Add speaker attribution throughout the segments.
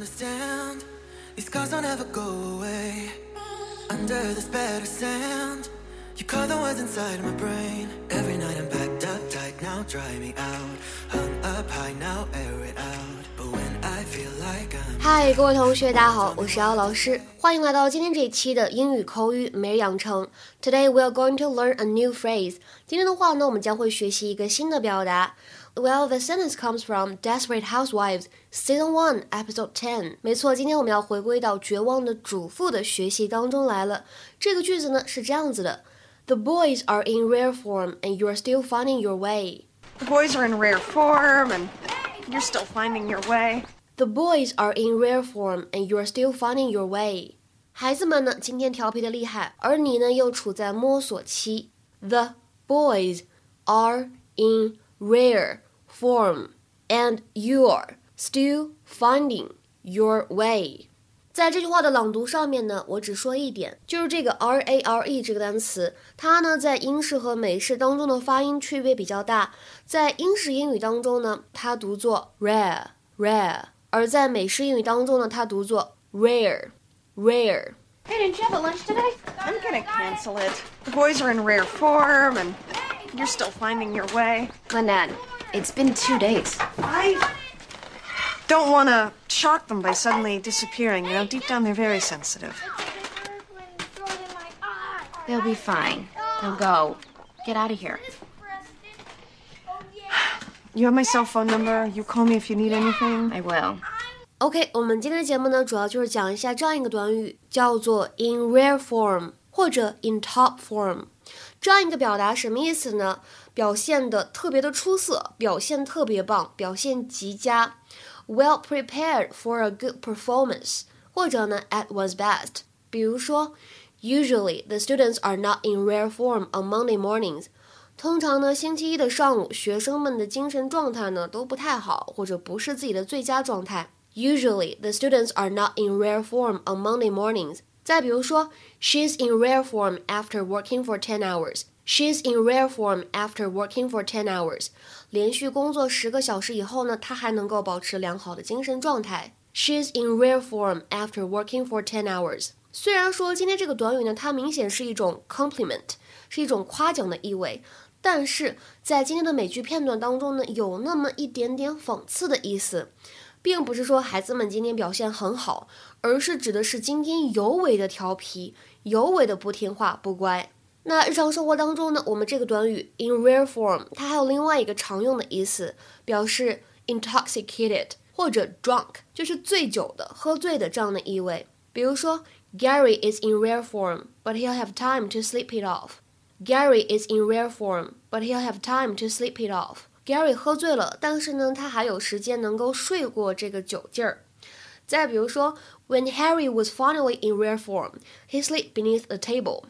Speaker 1: understand. These scars don't ever go away. Under this better sand, you call the words inside my brain. Every night I'm packed up tight now, dry me out. Hung up high now, air
Speaker 2: 嗨，各位同学，大家好，我是姚老师，欢迎来到今天这一期的英语口语每日养成。Today we are going to learn a new phrase。今天的话呢，我们将会学习一个新的表达。Well, the sentence comes from Desperate Housewives Season One, Episode Ten。没错，今天我们要回归到《绝望的主妇》的学习当中来了。这个句子呢是这样子的：The boys are in rare form, and you are still finding your way.
Speaker 3: The boys are in rare form, and you're still finding your way.
Speaker 2: The boys are in rare form, and you are still finding your way. 孩子们呢，今天调皮的厉害，而你呢，又处在摸索期。The boys are in rare form, and you're still finding your way. 在这句话的朗读上面呢，我只说一点，就是这个 R A R E 这个单词，它呢在英式和美式当中的发音区别比较大。在英式英语当中呢，它读作 rare rare，而在美式英语当中呢，它读作 rare rare。
Speaker 4: Hey, didn't you have a lunch today?
Speaker 3: I'm gonna cancel it. The boys are in rare form, and you're still finding your way.
Speaker 4: Lynette, it's been two days.
Speaker 3: I don't want to shock them by suddenly disappearing. You know, deep down they're very sensitive.
Speaker 4: They'll be fine. They'll go. Get out of here.
Speaker 3: You have my cell phone number. You call me if you need anything.
Speaker 4: I will.
Speaker 2: OK，我们今天的节目呢，主要就是讲一下这样一个短语，叫做 in rare form 或者 in top form。这样一个表达什么意思呢？表现的特别的出色，表现特别棒，表现极佳，well prepared for a good performance，或者呢 at one's best。比如说，Usually the students are not in rare form on Monday mornings。 通常呢，星期一的上午，学生们的精神状态呢都不太好，或者不是自己的最佳状态。Usually, the students are not in rare form on Monday mornings. 再比如说，She's in rare form after working for ten hours. She's in rare form after working for ten hours. 连续工作十个小时以后呢，她还能够保持良好的精神状态。She's in rare form after working for ten hours. 虽然说今天这个短语呢，它明显是一种 compliment，是一种夸奖的意味，但是在今天的美剧片段当中呢，有那么一点点讽刺的意思。并不是说孩子们今天表现很好，而是指的是今天尤为的调皮，尤为的不听话、不乖。那日常生活当中呢，我们这个短语 in rare form，它还有另外一个常用的意思，表示 intoxicated 或者 drunk，就是醉酒的、喝醉的这样的意味。比如说，Gary is in rare form，but he'll have time to sleep it off. Gary is in rare form，but he'll have time to sleep it off. Gary 喝醉了，但是呢，他还有时间能够睡过这个酒劲儿。再比如说，When Harry was finally in rare form, he slid beneath a table.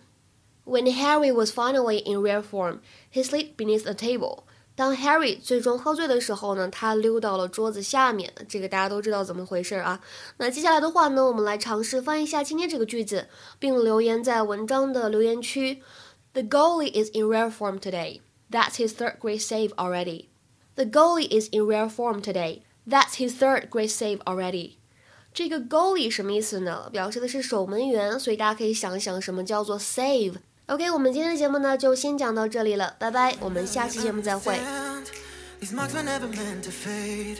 Speaker 2: When Harry was finally in rare form, he slid beneath a table. 当 Harry 最终喝醉的时候呢，他溜到了桌子下面。这个大家都知道怎么回事啊。那接下来的话呢，我们来尝试翻译一下今天这个句子，并留言在文章的留言区。The goalie is in rare form today. That's his third grade save already. The goalie is in rare form today. That's his third grade save already. 这个 goalie 什么意思呢？表示的是守门员，所以大家可以想一想什么叫做 save。OK，我们今天的节目呢就先讲到这里了，拜拜，我们下期节目再会。
Speaker 1: sand, these marks were never meant to fade.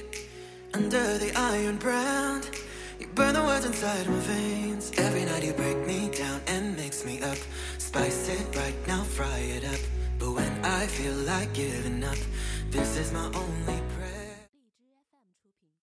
Speaker 1: Under the iron brand, you burn the words inside my veins. Every night you break me down and mix me up. Spice feel like giving up, this is my only.